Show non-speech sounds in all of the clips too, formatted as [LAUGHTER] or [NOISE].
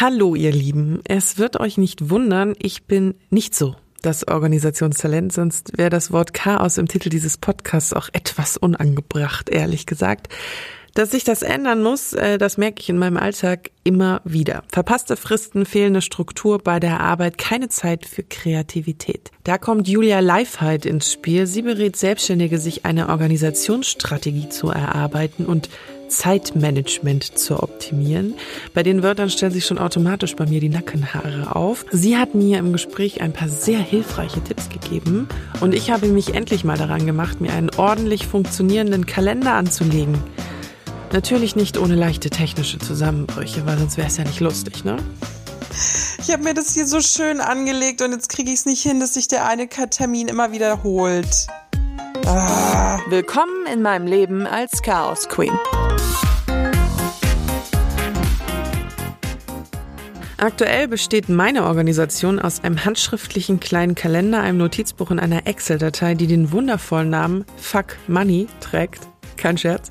Hallo ihr Lieben, es wird euch nicht wundern, ich bin nicht so das Organisationstalent, sonst wäre das Wort Chaos im Titel dieses Podcasts auch etwas unangebracht, ehrlich gesagt. Dass sich das ändern muss, äh, das merke ich in meinem Alltag immer wieder. Verpasste Fristen, fehlende Struktur bei der Arbeit, keine Zeit für Kreativität. Da kommt Julia Leifheit ins Spiel. Sie berät Selbstständige, sich eine Organisationsstrategie zu erarbeiten und Zeitmanagement zu optimieren. Bei den Wörtern stellen sich schon automatisch bei mir die Nackenhaare auf. Sie hat mir im Gespräch ein paar sehr hilfreiche Tipps gegeben und ich habe mich endlich mal daran gemacht, mir einen ordentlich funktionierenden Kalender anzulegen. Natürlich nicht ohne leichte technische Zusammenbrüche, weil sonst wäre es ja nicht lustig, ne? Ich habe mir das hier so schön angelegt und jetzt kriege ich es nicht hin, dass sich der eine Termin immer wiederholt. Willkommen in meinem Leben als Chaos Queen. Aktuell besteht meine Organisation aus einem handschriftlichen kleinen Kalender, einem Notizbuch und einer Excel-Datei, die den wundervollen Namen Fuck Money trägt. Kein Scherz.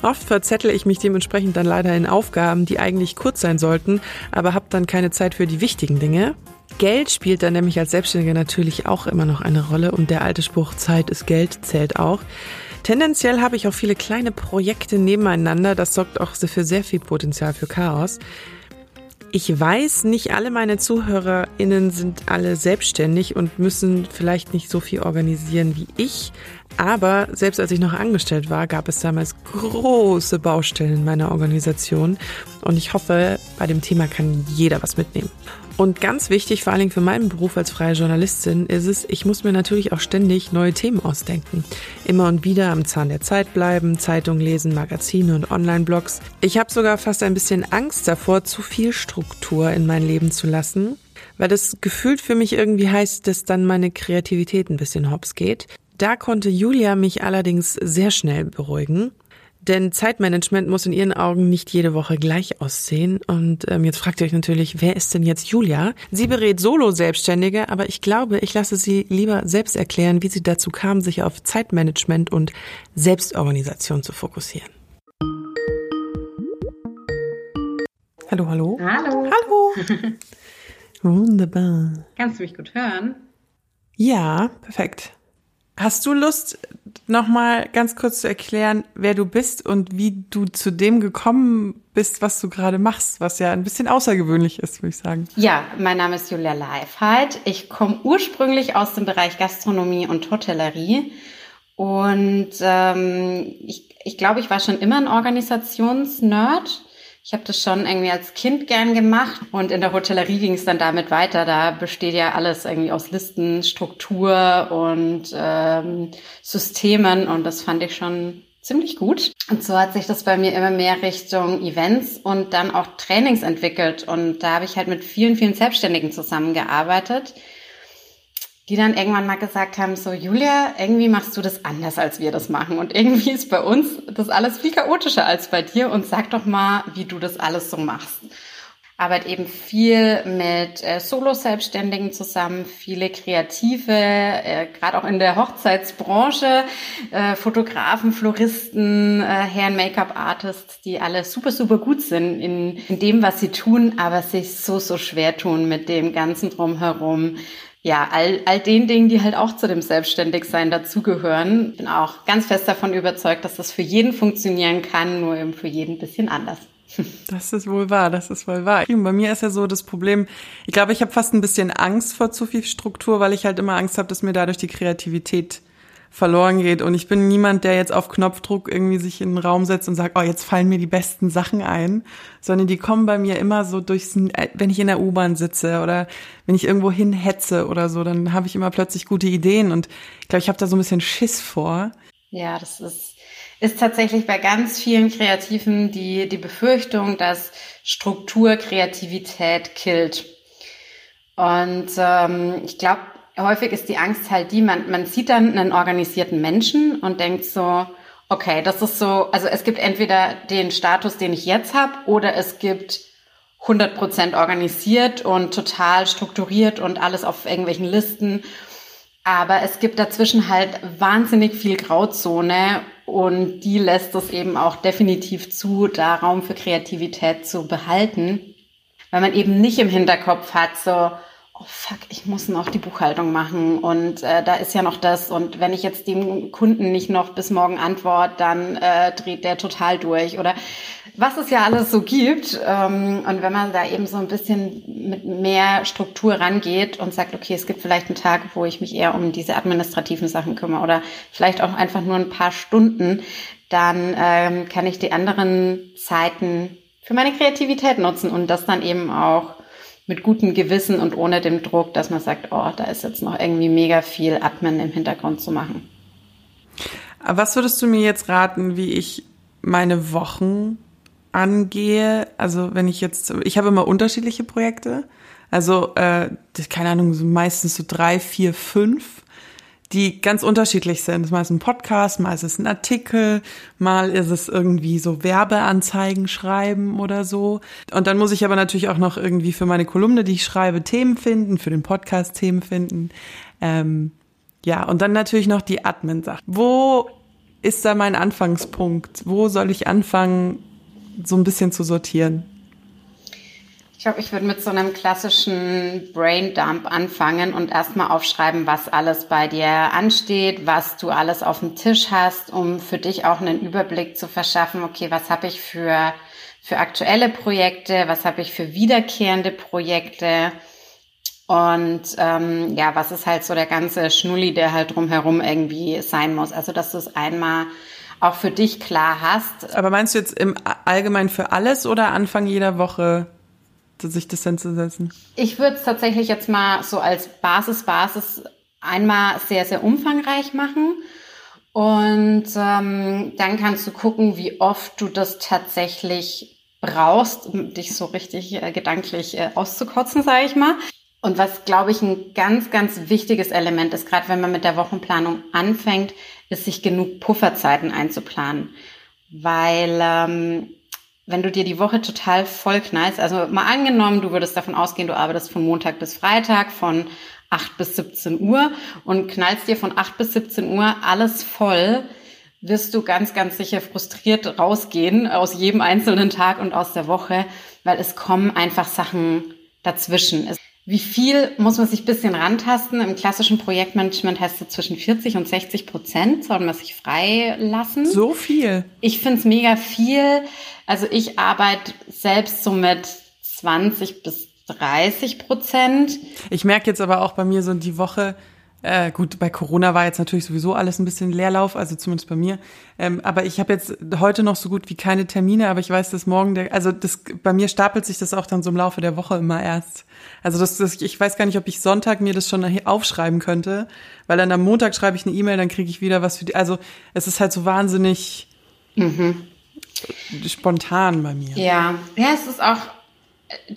Oft verzettle ich mich dementsprechend dann leider in Aufgaben, die eigentlich kurz sein sollten, aber habe dann keine Zeit für die wichtigen Dinge. Geld spielt dann nämlich als Selbstständiger natürlich auch immer noch eine Rolle und der alte Spruch Zeit ist Geld zählt auch. Tendenziell habe ich auch viele kleine Projekte nebeneinander, das sorgt auch für sehr viel Potenzial für Chaos. Ich weiß, nicht alle meine ZuhörerInnen sind alle selbstständig und müssen vielleicht nicht so viel organisieren wie ich. Aber selbst als ich noch angestellt war, gab es damals große Baustellen in meiner Organisation. Und ich hoffe, bei dem Thema kann jeder was mitnehmen. Und ganz wichtig, vor allen Dingen für meinen Beruf als freie Journalistin, ist es, ich muss mir natürlich auch ständig neue Themen ausdenken. Immer und wieder am Zahn der Zeit bleiben, Zeitung lesen, Magazine und Online-Blogs. Ich habe sogar fast ein bisschen Angst davor, zu viel Struktur in mein Leben zu lassen, weil das gefühlt für mich irgendwie heißt, dass dann meine Kreativität ein bisschen hops geht. Da konnte Julia mich allerdings sehr schnell beruhigen. Denn Zeitmanagement muss in Ihren Augen nicht jede Woche gleich aussehen. Und ähm, jetzt fragt ihr euch natürlich, wer ist denn jetzt Julia? Sie berät Solo-Selbstständige, aber ich glaube, ich lasse sie lieber selbst erklären, wie sie dazu kam, sich auf Zeitmanagement und Selbstorganisation zu fokussieren. Hallo, hallo. Hallo. Hallo. [LAUGHS] Wunderbar. Kannst du mich gut hören? Ja, perfekt. Hast du Lust, nochmal ganz kurz zu erklären, wer du bist und wie du zu dem gekommen bist, was du gerade machst, was ja ein bisschen außergewöhnlich ist, würde ich sagen. Ja, mein Name ist Julia Leifheit. Ich komme ursprünglich aus dem Bereich Gastronomie und Hotellerie. Und ähm, ich, ich glaube, ich war schon immer ein Organisationsnerd ich habe das schon irgendwie als Kind gern gemacht und in der Hotellerie ging es dann damit weiter. Da besteht ja alles irgendwie aus Listen, Struktur und ähm, Systemen und das fand ich schon ziemlich gut. Und so hat sich das bei mir immer mehr Richtung Events und dann auch Trainings entwickelt und da habe ich halt mit vielen, vielen Selbstständigen zusammengearbeitet die dann irgendwann mal gesagt haben, so Julia, irgendwie machst du das anders, als wir das machen. Und irgendwie ist bei uns das alles viel chaotischer als bei dir. Und sag doch mal, wie du das alles so machst. Arbeit eben viel mit äh, Solo-Selbstständigen zusammen, viele Kreative, äh, gerade auch in der Hochzeitsbranche, äh, Fotografen, Floristen, äh, Herren Make-up-Artists, die alle super, super gut sind in, in dem, was sie tun, aber sich so, so schwer tun mit dem ganzen Drumherum, ja, all, all den Dingen, die halt auch zu dem Selbstständigsein dazugehören. Bin auch ganz fest davon überzeugt, dass das für jeden funktionieren kann, nur eben für jeden ein bisschen anders. [LAUGHS] Das ist wohl wahr, das ist wohl wahr. Bei mir ist ja so das Problem, ich glaube, ich habe fast ein bisschen Angst vor zu viel Struktur, weil ich halt immer Angst habe, dass mir dadurch die Kreativität verloren geht. Und ich bin niemand, der jetzt auf Knopfdruck irgendwie sich in den Raum setzt und sagt, oh, jetzt fallen mir die besten Sachen ein, sondern die kommen bei mir immer so durchs, wenn ich in der U-Bahn sitze oder wenn ich irgendwo hin hetze oder so, dann habe ich immer plötzlich gute Ideen und ich glaube, ich habe da so ein bisschen Schiss vor. Ja, das ist, ist tatsächlich bei ganz vielen Kreativen die, die Befürchtung, dass Struktur Kreativität killt. Und ähm, ich glaube, häufig ist die Angst halt die, man, man sieht dann einen organisierten Menschen und denkt so, okay, das ist so, also es gibt entweder den Status, den ich jetzt habe, oder es gibt 100% organisiert und total strukturiert und alles auf irgendwelchen Listen. Aber es gibt dazwischen halt wahnsinnig viel Grauzone und die lässt es eben auch definitiv zu, da Raum für Kreativität zu behalten. weil man eben nicht im Hinterkopf hat, so, oh fuck, ich muss noch die Buchhaltung machen und äh, da ist ja noch das und wenn ich jetzt dem Kunden nicht noch bis morgen antworte, dann äh, dreht der total durch oder was es ja alles so gibt ähm, und wenn man da eben so ein bisschen mit mehr Struktur rangeht und sagt, okay, es gibt vielleicht einen Tag, wo ich mich eher um diese administrativen Sachen kümmere oder vielleicht auch einfach nur ein paar Stunden, dann ähm, kann ich die anderen Zeiten für meine Kreativität nutzen und das dann eben auch mit gutem Gewissen und ohne dem Druck, dass man sagt, oh, da ist jetzt noch irgendwie mega viel Admin im Hintergrund zu machen. Was würdest du mir jetzt raten, wie ich meine Wochen angehe? Also wenn ich jetzt, ich habe immer unterschiedliche Projekte. Also, äh, keine Ahnung, so meistens so drei, vier, fünf die ganz unterschiedlich sind. Mal ist ein Podcast, mal ist es ein Artikel, mal ist es irgendwie so Werbeanzeigen schreiben oder so. Und dann muss ich aber natürlich auch noch irgendwie für meine Kolumne, die ich schreibe, Themen finden, für den Podcast Themen finden. Ähm, ja, und dann natürlich noch die Admin-Sache. Wo ist da mein Anfangspunkt? Wo soll ich anfangen, so ein bisschen zu sortieren? Ich glaube, ich würde mit so einem klassischen Braindump anfangen und erstmal aufschreiben, was alles bei dir ansteht, was du alles auf dem Tisch hast, um für dich auch einen Überblick zu verschaffen, okay, was habe ich für, für aktuelle Projekte, was habe ich für wiederkehrende Projekte und ähm, ja, was ist halt so der ganze Schnulli, der halt drumherum irgendwie sein muss. Also, dass du es einmal auch für dich klar hast. Aber meinst du jetzt im Allgemeinen für alles oder Anfang jeder Woche sich das hinzusetzen? Ich würde es tatsächlich jetzt mal so als Basis, Basis einmal sehr, sehr umfangreich machen. Und ähm, dann kannst du gucken, wie oft du das tatsächlich brauchst, um dich so richtig äh, gedanklich äh, auszukotzen, sage ich mal. Und was, glaube ich, ein ganz, ganz wichtiges Element ist, gerade wenn man mit der Wochenplanung anfängt, ist, sich genug Pufferzeiten einzuplanen. Weil ähm, wenn du dir die Woche total voll knallst, also mal angenommen, du würdest davon ausgehen, du arbeitest von Montag bis Freitag von 8 bis 17 Uhr und knallst dir von 8 bis 17 Uhr alles voll, wirst du ganz, ganz sicher frustriert rausgehen aus jedem einzelnen Tag und aus der Woche, weil es kommen einfach Sachen dazwischen. Wie viel muss man sich ein bisschen rantasten? Im klassischen Projektmanagement heißt es zwischen 40 und 60 Prozent soll man sich frei lassen. So viel? Ich finde es mega viel. Also ich arbeite selbst so mit 20 bis 30 Prozent. Ich merke jetzt aber auch bei mir so die Woche, äh, gut, bei Corona war jetzt natürlich sowieso alles ein bisschen Leerlauf, also zumindest bei mir. Ähm, aber ich habe jetzt heute noch so gut wie keine Termine, aber ich weiß, dass morgen der, also das bei mir stapelt sich das auch dann so im Laufe der Woche immer erst. Also das, das ich weiß gar nicht, ob ich Sonntag mir das schon aufschreiben könnte, weil dann am Montag schreibe ich eine E-Mail, dann kriege ich wieder was für die. Also es ist halt so wahnsinnig. Mhm spontan bei mir. Ja, ja, es ist auch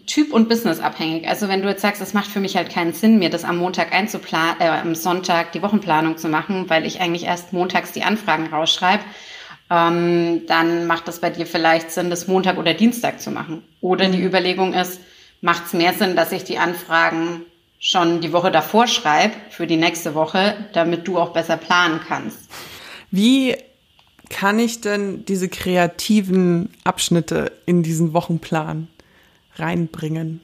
Typ und Business abhängig. Also wenn du jetzt sagst, es macht für mich halt keinen Sinn, mir das am Montag einzuplanen, äh, am Sonntag die Wochenplanung zu machen, weil ich eigentlich erst montags die Anfragen rausschreibe, ähm, dann macht das bei dir vielleicht Sinn, das Montag oder Dienstag zu machen. Oder die mhm. Überlegung ist, macht es mehr Sinn, dass ich die Anfragen schon die Woche davor schreibe für die nächste Woche, damit du auch besser planen kannst. Wie kann ich denn diese kreativen Abschnitte in diesen Wochenplan reinbringen?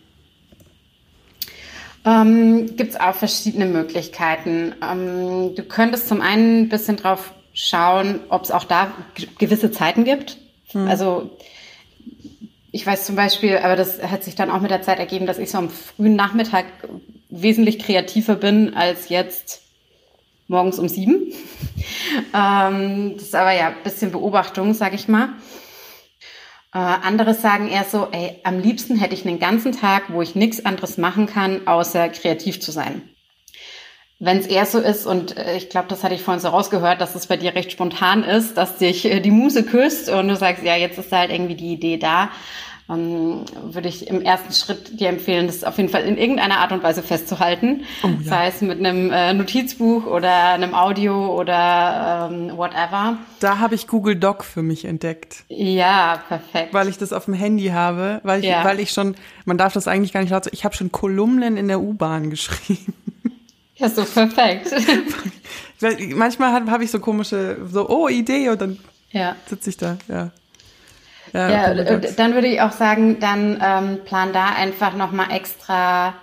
Ähm, Gibt es auch verschiedene Möglichkeiten. Ähm, du könntest zum einen ein bisschen drauf schauen, ob es auch da gewisse Zeiten gibt. Hm. Also ich weiß zum Beispiel, aber das hat sich dann auch mit der Zeit ergeben, dass ich so am frühen Nachmittag wesentlich kreativer bin als jetzt morgens um sieben. [LAUGHS] ähm, das ist aber ja ein bisschen Beobachtung, sag ich mal. Äh, andere sagen eher so, ey, am liebsten hätte ich einen ganzen Tag, wo ich nichts anderes machen kann, außer kreativ zu sein. Wenn es eher so ist, und äh, ich glaube, das hatte ich vorhin so rausgehört, dass es bei dir recht spontan ist, dass dich äh, die Muse küsst und du sagst, ja, jetzt ist halt irgendwie die Idee da, ähm, würde ich im ersten Schritt dir empfehlen, das auf jeden Fall in irgendeiner Art und Weise festzuhalten. Oh, ja. Sei es mit einem äh, Notizbuch oder einem Audio oder ähm, whatever. Da habe ich Google Doc für mich entdeckt. Ja, perfekt. Weil ich das auf dem Handy habe, weil ich, ja. weil ich schon, man darf das eigentlich gar nicht laut sagen, ich habe schon Kolumnen in der U-Bahn [LAUGHS] geschrieben. Ja, so perfekt. [LAUGHS] Manchmal habe hab ich so komische, so, oh, Idee, und dann ja. sitze ich da, ja. Ja, dann würde ich auch sagen, dann ähm, plan da einfach nochmal extra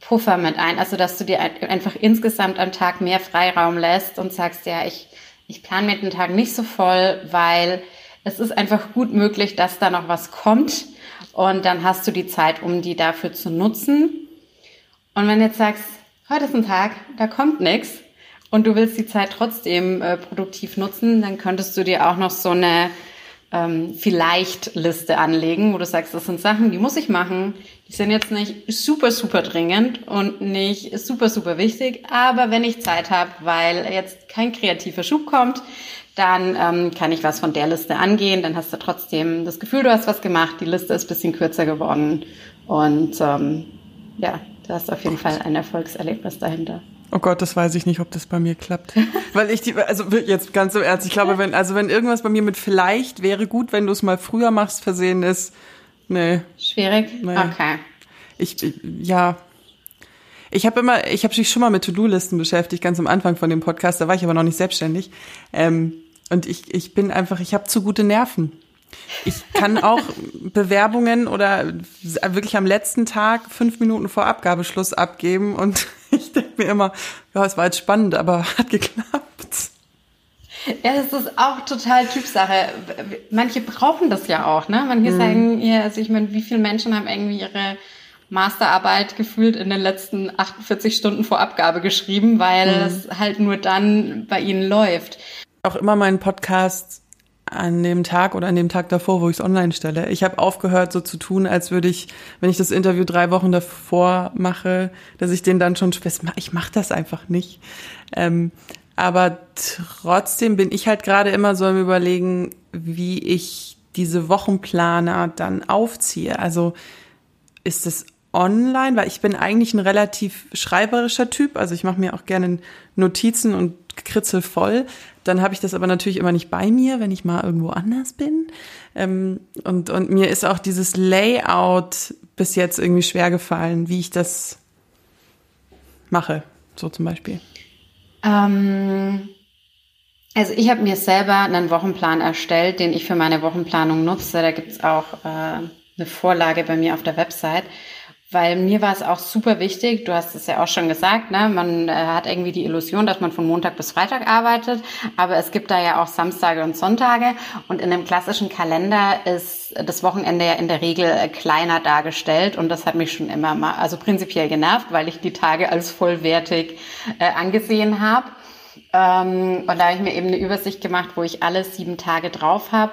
Puffer mit ein. Also, dass du dir einfach insgesamt am Tag mehr Freiraum lässt und sagst, ja, ich, ich plane mir den Tag nicht so voll, weil es ist einfach gut möglich, dass da noch was kommt. Und dann hast du die Zeit, um die dafür zu nutzen. Und wenn du jetzt sagst, heute ist ein Tag, da kommt nichts und du willst die Zeit trotzdem äh, produktiv nutzen, dann könntest du dir auch noch so eine ähm, vielleicht Liste anlegen, wo du sagst, das sind Sachen, die muss ich machen. Die sind jetzt nicht super, super dringend und nicht super, super wichtig. Aber wenn ich Zeit habe, weil jetzt kein kreativer Schub kommt, dann ähm, kann ich was von der Liste angehen. Dann hast du trotzdem das Gefühl, du hast was gemacht. Die Liste ist bisschen kürzer geworden. Und ähm, ja, du hast auf jeden Fall ein Erfolgserlebnis dahinter. Oh Gott, das weiß ich nicht, ob das bei mir klappt. [LAUGHS] Weil ich die, also jetzt ganz im Ernst, ich glaube, wenn, also wenn irgendwas bei mir mit vielleicht wäre gut, wenn du es mal früher machst, versehen ist, nee. Schwierig? Nee. Okay. Ich, ja. Ich habe immer, ich habe mich schon mal mit To-Do-Listen beschäftigt, ganz am Anfang von dem Podcast, da war ich aber noch nicht selbstständig. Ähm, und ich, ich bin einfach, ich habe zu gute Nerven. Ich kann auch [LAUGHS] Bewerbungen oder wirklich am letzten Tag fünf Minuten vor Abgabeschluss abgeben und [LAUGHS] ich denke mir immer, ja, es war jetzt spannend, aber [LAUGHS] hat geklappt. Ja, das ist auch total Typsache. Manche brauchen das ja auch, ne? Manche mhm. sagen, ja, also ich meine, wie viele Menschen haben irgendwie ihre Masterarbeit gefühlt in den letzten 48 Stunden vor Abgabe geschrieben, weil mhm. es halt nur dann bei ihnen läuft. Auch immer meinen Podcast an dem Tag oder an dem Tag davor, wo ich es online stelle. Ich habe aufgehört, so zu tun, als würde ich, wenn ich das Interview drei Wochen davor mache, dass ich den dann schon ich mache das einfach nicht. Ähm, aber trotzdem bin ich halt gerade immer so im Überlegen, wie ich diese Wochenplaner dann aufziehe. Also ist es online, weil ich bin eigentlich ein relativ schreiberischer Typ. Also ich mache mir auch gerne Notizen und kritzel voll. Dann habe ich das aber natürlich immer nicht bei mir, wenn ich mal irgendwo anders bin. Ähm, und, und mir ist auch dieses Layout bis jetzt irgendwie schwer gefallen, wie ich das mache, so zum Beispiel. Ähm, also ich habe mir selber einen Wochenplan erstellt, den ich für meine Wochenplanung nutze. Da gibt's auch äh, eine Vorlage bei mir auf der Website weil mir war es auch super wichtig, du hast es ja auch schon gesagt, ne? man äh, hat irgendwie die Illusion, dass man von Montag bis Freitag arbeitet, aber es gibt da ja auch Samstage und Sonntage und in dem klassischen Kalender ist das Wochenende ja in der Regel äh, kleiner dargestellt und das hat mich schon immer mal, also prinzipiell genervt, weil ich die Tage als vollwertig äh, angesehen habe. Ähm, und da habe ich mir eben eine Übersicht gemacht, wo ich alle sieben Tage drauf habe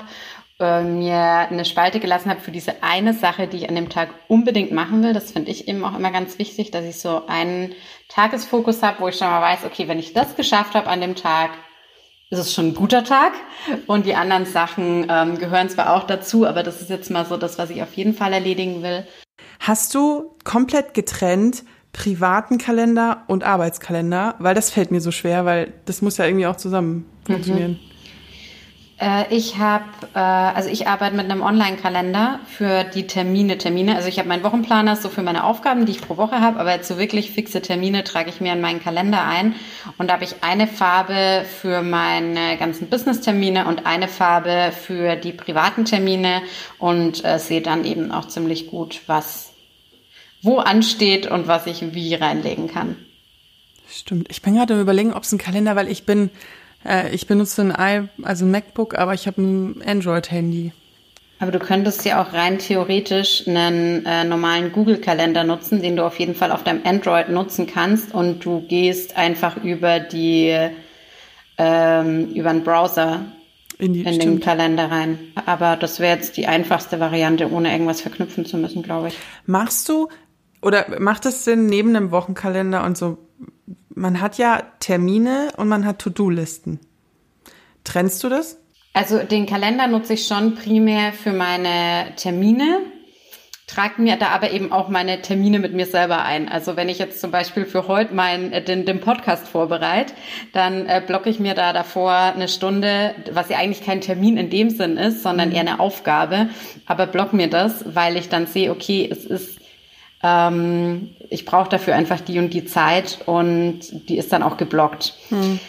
äh, mir eine Spalte gelassen habe für diese eine Sache, die ich an dem Tag unbedingt machen will. Das finde ich eben auch immer ganz wichtig, dass ich so einen Tagesfokus habe, wo ich schon mal weiß, okay, wenn ich das geschafft habe an dem Tag, ist es schon ein guter Tag. Und die anderen Sachen ähm, gehören zwar auch dazu, aber das ist jetzt mal so das, was ich auf jeden Fall erledigen will. Hast du komplett getrennt privaten Kalender und Arbeitskalender? Weil das fällt mir so schwer, weil das muss ja irgendwie auch zusammen funktionieren. Mhm. Äh, ich habe, äh, also ich arbeite mit einem Online-Kalender für die Termine, Termine. Also ich habe meinen Wochenplaner so für meine Aufgaben, die ich pro Woche habe, aber jetzt so wirklich fixe Termine trage ich mir in meinen Kalender ein. Und da habe ich eine Farbe für meine ganzen Business-Termine und eine Farbe für die privaten Termine und äh, sehe dann eben auch ziemlich gut, was wo ansteht und was ich wie reinlegen kann. Stimmt. Ich bin gerade im Überlegen, ob es ein Kalender, weil ich bin äh, ich benutze ein i, also ein MacBook, aber ich habe ein Android-Handy. Aber du könntest ja auch rein theoretisch einen äh, normalen Google-Kalender nutzen, den du auf jeden Fall auf deinem Android nutzen kannst und du gehst einfach über die ähm, über einen Browser in, die, in den Kalender rein. Aber das wäre jetzt die einfachste Variante, ohne irgendwas verknüpfen zu müssen, glaube ich. Machst du oder macht es Sinn, neben einem Wochenkalender und so man hat ja Termine und man hat To-Do-Listen. Trennst du das? Also den Kalender nutze ich schon primär für meine Termine, trage mir da aber eben auch meine Termine mit mir selber ein. Also wenn ich jetzt zum Beispiel für heute meinen äh, den, den Podcast vorbereite, dann äh, blocke ich mir da davor eine Stunde, was ja eigentlich kein Termin in dem Sinn ist, sondern mhm. eher eine Aufgabe, aber block mir das, weil ich dann sehe, okay, es ist ähm, ich brauche dafür einfach die und die Zeit und die ist dann auch geblockt. Hm.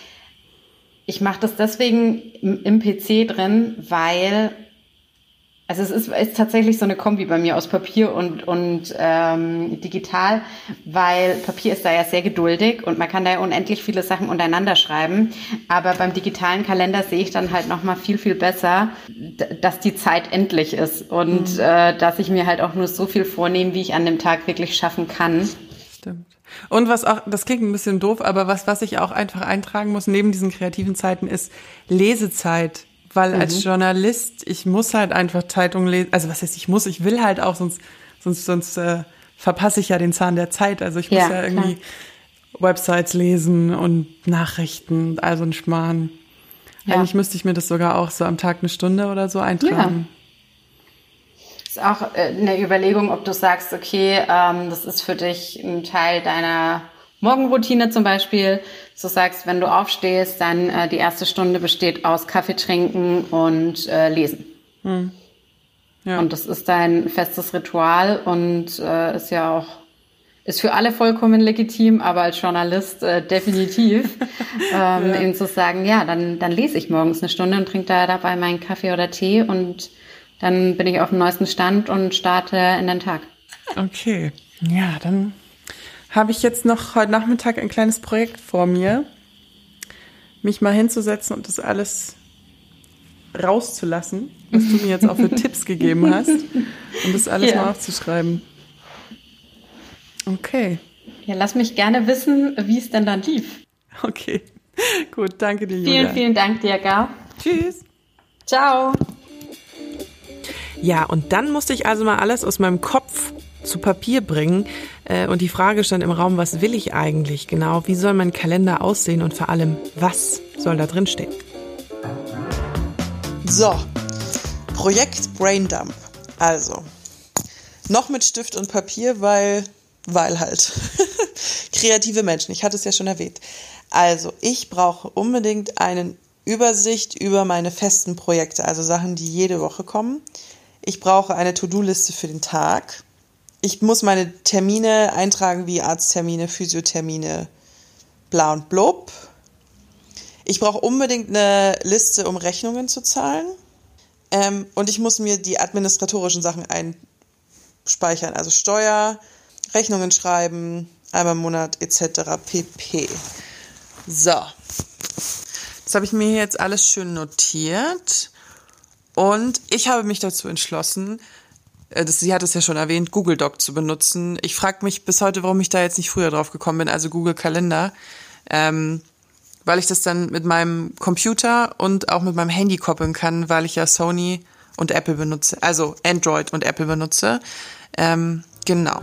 Ich mache das deswegen im, im PC drin, weil Also es ist, ist tatsächlich so eine Kombi bei mir aus Papier und, und ähm, digital, weil Papier ist da ja sehr geduldig und man kann da ja unendlich viele Sachen untereinander schreiben. Aber beim digitalen Kalender sehe ich dann halt nochmal viel, viel besser, dass die Zeit endlich ist und mhm. äh, dass ich mir halt auch nur so viel vornehme, wie ich an dem Tag wirklich schaffen kann. Stimmt. Und was auch, das klingt ein bisschen doof, aber was, was ich auch einfach eintragen muss neben diesen kreativen Zeiten ist Lesezeit weil mhm. als Journalist, ich muss halt einfach Zeitungen lesen. Also was heißt, ich muss, ich will halt auch, sonst, sonst, sonst äh, verpasse ich ja den Zahn der Zeit. Also ich muss ja, ja irgendwie klar. Websites lesen und Nachrichten, also ein Schmarrn. Ja. Eigentlich müsste ich mir das sogar auch so am Tag eine Stunde oder so eintragen. Ja. Ist auch äh, eine Überlegung, ob du sagst, okay, ähm, das ist für dich ein Teil deiner Morgenroutine zum Beispiel, so sagst, wenn du aufstehst, dann äh, die erste Stunde besteht aus Kaffee trinken und äh, lesen. Hm. Ja. Und das ist dein festes Ritual und äh, ist ja auch ist für alle vollkommen legitim, aber als Journalist äh, definitiv, [LAUGHS] ähm, ja. eben zu sagen, ja, dann, dann lese ich morgens eine Stunde und trinke da dabei meinen Kaffee oder Tee und dann bin ich auf dem neuesten Stand und starte in den Tag. Okay, ja, dann habe ich jetzt noch heute Nachmittag ein kleines Projekt vor mir, mich mal hinzusetzen und das alles rauszulassen, was du mir jetzt auch für [LAUGHS] Tipps gegeben hast, und das alles ja. mal aufzuschreiben. Okay. Ja, lass mich gerne wissen, wie es denn dann lief. Okay. Gut, danke dir, Julia. Vielen, vielen Dank dir, Gar. Tschüss. Ciao. Ja, und dann musste ich also mal alles aus meinem Kopf zu Papier bringen. Äh, und die Frage stand im Raum, was will ich eigentlich genau? Wie soll mein Kalender aussehen und vor allem, was soll da drin stehen? So, Projekt Braindump. Also, noch mit Stift und Papier, weil, weil halt. [LAUGHS] Kreative Menschen, ich hatte es ja schon erwähnt. Also, ich brauche unbedingt eine Übersicht über meine festen Projekte, also Sachen, die jede Woche kommen. Ich brauche eine To-Do-Liste für den Tag ich muss meine Termine eintragen wie Arzttermine, Physiothermine, bla und blub. Ich brauche unbedingt eine Liste, um Rechnungen zu zahlen. Ähm, und ich muss mir die administratorischen Sachen einspeichern, also Steuer, Rechnungen schreiben, einmal im Monat etc. pp. So. Das habe ich mir jetzt alles schön notiert. Und ich habe mich dazu entschlossen, das, sie hat es ja schon erwähnt, Google Doc zu benutzen. Ich frage mich bis heute, warum ich da jetzt nicht früher drauf gekommen bin, also Google Kalender. Ähm, weil ich das dann mit meinem Computer und auch mit meinem Handy koppeln kann, weil ich ja Sony und Apple benutze, also Android und Apple benutze. Ähm, genau.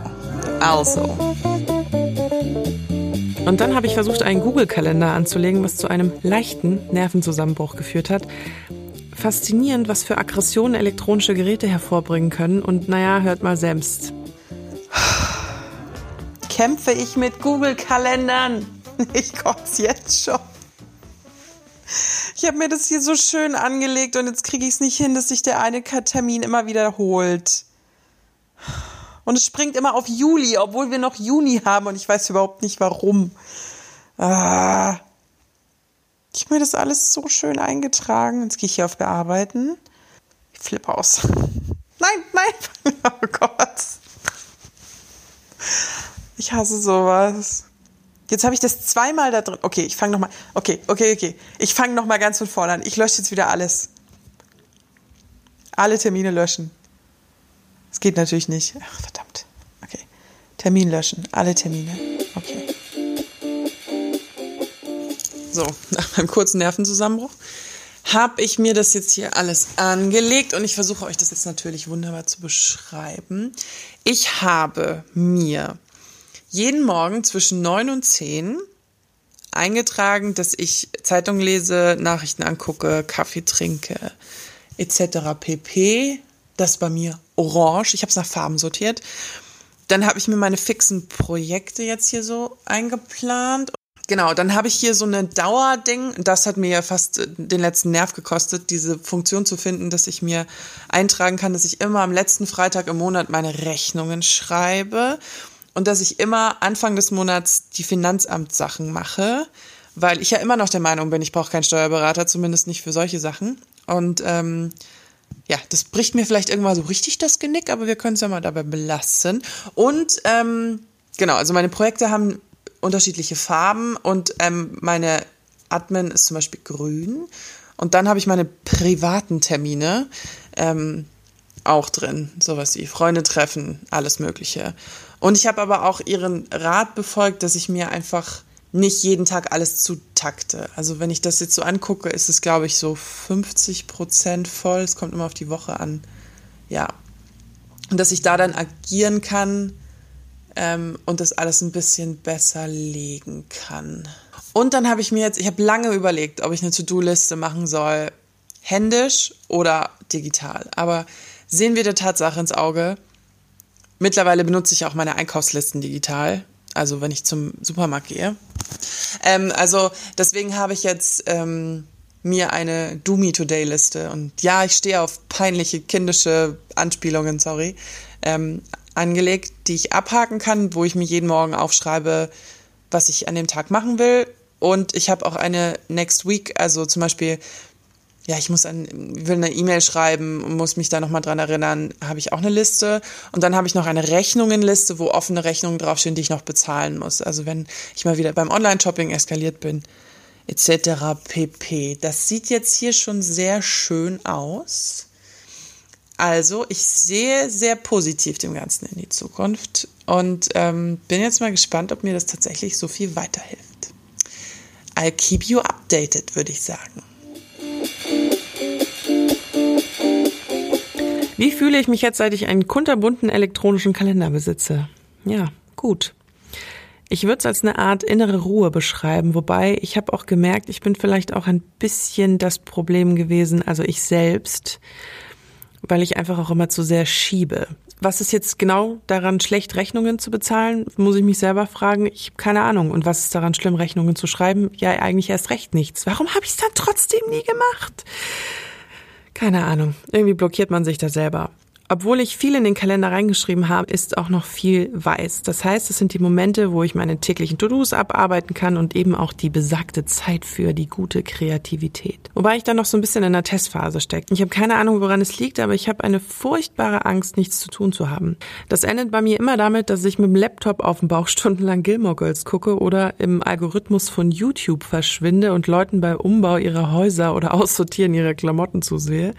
Also. Und dann habe ich versucht, einen Google-Kalender anzulegen, was zu einem leichten Nervenzusammenbruch geführt hat faszinierend, was für Aggressionen elektronische Geräte hervorbringen können. Und naja, hört mal selbst. Kämpfe ich mit Google-Kalendern? [LAUGHS] Ich kotze jetzt schon. Ich habe mir das hier so schön angelegt und jetzt kriege ich es nicht hin, dass sich der eine Termin immer wiederholt. Und es springt immer auf Juli, obwohl wir noch Juni haben und ich weiß überhaupt nicht warum. Ah. Ich habe mir das alles so schön eingetragen. Jetzt gehe ich hier auf Bearbeiten. Ich flippe aus. [LAUGHS] Nein, nein. [LAUGHS] Oh Gott. Ich hasse sowas. Jetzt habe ich das zweimal da drin. Okay, ich fange nochmal. Okay, okay, okay. Ich fange nochmal ganz von vorne an. Ich lösche jetzt wieder alles. Alle Termine löschen. Es geht natürlich nicht. Ach, verdammt. Okay. Termin löschen. Alle Termine. Okay. So, nach meinem kurzen Nervenzusammenbruch habe ich mir das jetzt hier alles angelegt und ich versuche euch das jetzt natürlich wunderbar zu beschreiben. Ich habe mir jeden Morgen zwischen 9 und 10 eingetragen, dass ich Zeitung lese, Nachrichten angucke, Kaffee trinke, etc. pp. Das bei mir orange. Ich habe es nach Farben sortiert. Dann habe ich mir meine fixen Projekte jetzt hier so eingeplant Genau, dann habe ich hier so eine Dauerding. Das hat mir ja fast äh, den letzten Nerv gekostet, diese Funktion zu finden, dass ich mir eintragen kann, dass ich immer am letzten Freitag im Monat meine Rechnungen schreibe und dass ich immer Anfang des Monats die Finanzamtssachen mache, weil ich ja immer noch der Meinung bin, ich brauche keinen Steuerberater, zumindest nicht für solche Sachen. Und ähm, ja, das bricht mir vielleicht irgendwann so richtig das Genick, aber wir können es ja mal dabei belassen. Und ähm, genau, also meine Projekte haben unterschiedliche Farben und ähm, meine Admin ist zum Beispiel grün. Und dann habe ich meine privaten Termine ähm, auch drin, sowas wie Freunde treffen, alles Mögliche. Und ich habe aber auch ihren Rat befolgt, dass ich mir einfach nicht jeden Tag alles zutakte. Also wenn ich das jetzt so angucke, ist es, glaube ich, so 50 Prozent voll. Es kommt immer auf die Woche an. Ja. Und dass ich da dann agieren kann ähm, und das alles ein bisschen besser legen kann. Und dann habe ich mir jetzt, ich habe lange überlegt, ob ich eine To-Do-Liste machen soll, händisch oder digital. Aber sehen wir der Tatsache ins Auge. Mittlerweile benutze ich auch meine Einkaufslisten digital also wenn ich zum Supermarkt gehe. Ähm, also deswegen habe ich jetzt ähm, mir eine Do Me Today Liste und ja, ich stehe auf peinliche kindische Anspielungen, sorry, ähm, angelegt, die ich abhaken kann, wo ich mir jeden Morgen aufschreibe, was ich an dem Tag machen will. Und ich habe auch eine Next Week, also zum Beispiel ja, ich muss an, will eine E-Mail schreiben und muss mich da nochmal dran erinnern, habe ich auch eine Liste. Und dann habe ich noch eine Rechnungenliste, wo offene Rechnungen draufstehen, die ich noch bezahlen muss. Also wenn ich mal wieder beim Online-Shopping eskaliert bin, etc. pp. Das sieht jetzt hier schon sehr schön aus. Also ich sehe sehr positiv dem Ganzen in die Zukunft und ähm, bin jetzt mal gespannt, ob mir das tatsächlich so viel weiterhilft. I'll keep you updated, würde ich sagen. Wie fühle ich mich jetzt, seit ich einen kunterbunten elektronischen Kalender besitze? Ja, gut. Ich würde es als eine Art innere Ruhe beschreiben, wobei ich habe auch gemerkt, ich bin vielleicht auch ein bisschen das Problem gewesen, also ich selbst, weil ich einfach auch immer zu sehr schiebe. Was ist jetzt genau daran schlecht, Rechnungen zu bezahlen, muss ich mich selber fragen. Ich habe keine Ahnung. Und was ist daran schlimm, Rechnungen zu schreiben? Ja, eigentlich erst recht nichts. Warum habe ich es dann trotzdem nie gemacht? Keine Ahnung. Irgendwie blockiert man sich da selber. Obwohl ich viel in den Kalender reingeschrieben habe, ist auch noch viel weiß. Das heißt, es sind die Momente, wo ich meine täglichen To-Dos abarbeiten kann und eben auch die besagte Zeit für die gute Kreativität. Wobei ich da noch so ein bisschen in der Testphase stecke. Ich habe keine Ahnung, woran es liegt, aber ich habe eine furchtbare Angst, nichts zu tun zu haben. Das endet bei mir immer damit, dass ich mit dem Laptop auf dem Bauch stundenlang Gilmore Girls gucke oder im Algorithmus von YouTube verschwinde und Leuten bei Umbau ihrer Häuser oder Aussortieren ihrer Klamotten zusehe.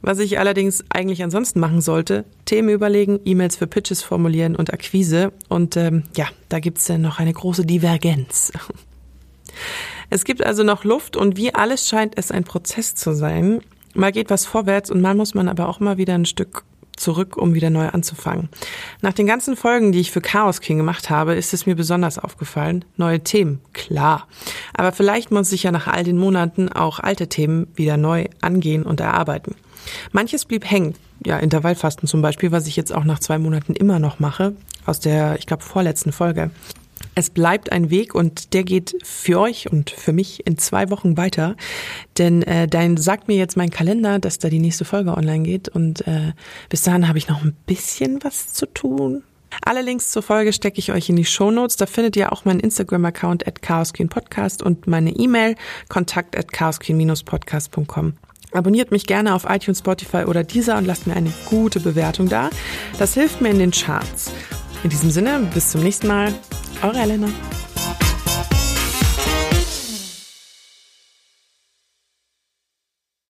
Was ich allerdings eigentlich ansonsten machen sollte, Themen überlegen, E-Mails für Pitches formulieren und Akquise. Und ähm, ja, da gibt's ja noch eine große Divergenz. [LAUGHS] Es gibt also noch Luft und wie alles scheint es ein Prozess zu sein. Mal geht was vorwärts und mal muss man aber auch mal wieder ein Stück zurück, um wieder neu anzufangen. Nach den ganzen Folgen, die ich für Chaos King gemacht habe, ist es mir besonders aufgefallen. Neue Themen, klar. Aber vielleicht muss ich ja nach all den Monaten auch alte Themen wieder neu angehen und erarbeiten. Manches blieb hängen. Ja, Intervallfasten zum Beispiel, was ich jetzt auch nach zwei Monaten immer noch mache, aus der, ich glaube, vorletzten Folge. Es bleibt ein Weg und der geht für euch und für mich in zwei Wochen weiter. Denn äh, dein sagt mir jetzt mein Kalender, dass da die nächste Folge online geht. Und äh, bis dahin habe ich noch ein bisschen was zu tun. Alle Links zur Folge stecke ich euch in die Show Notes. Da findet ihr auch meinen Instagram-Account at Podcast und meine E-Mail kontakt at podcastcom Abonniert mich gerne auf iTunes, Spotify oder Deezer und lasst mir eine gute Bewertung da. Das hilft mir in den Charts. In diesem Sinne, bis zum nächsten Mal. Eure Elena.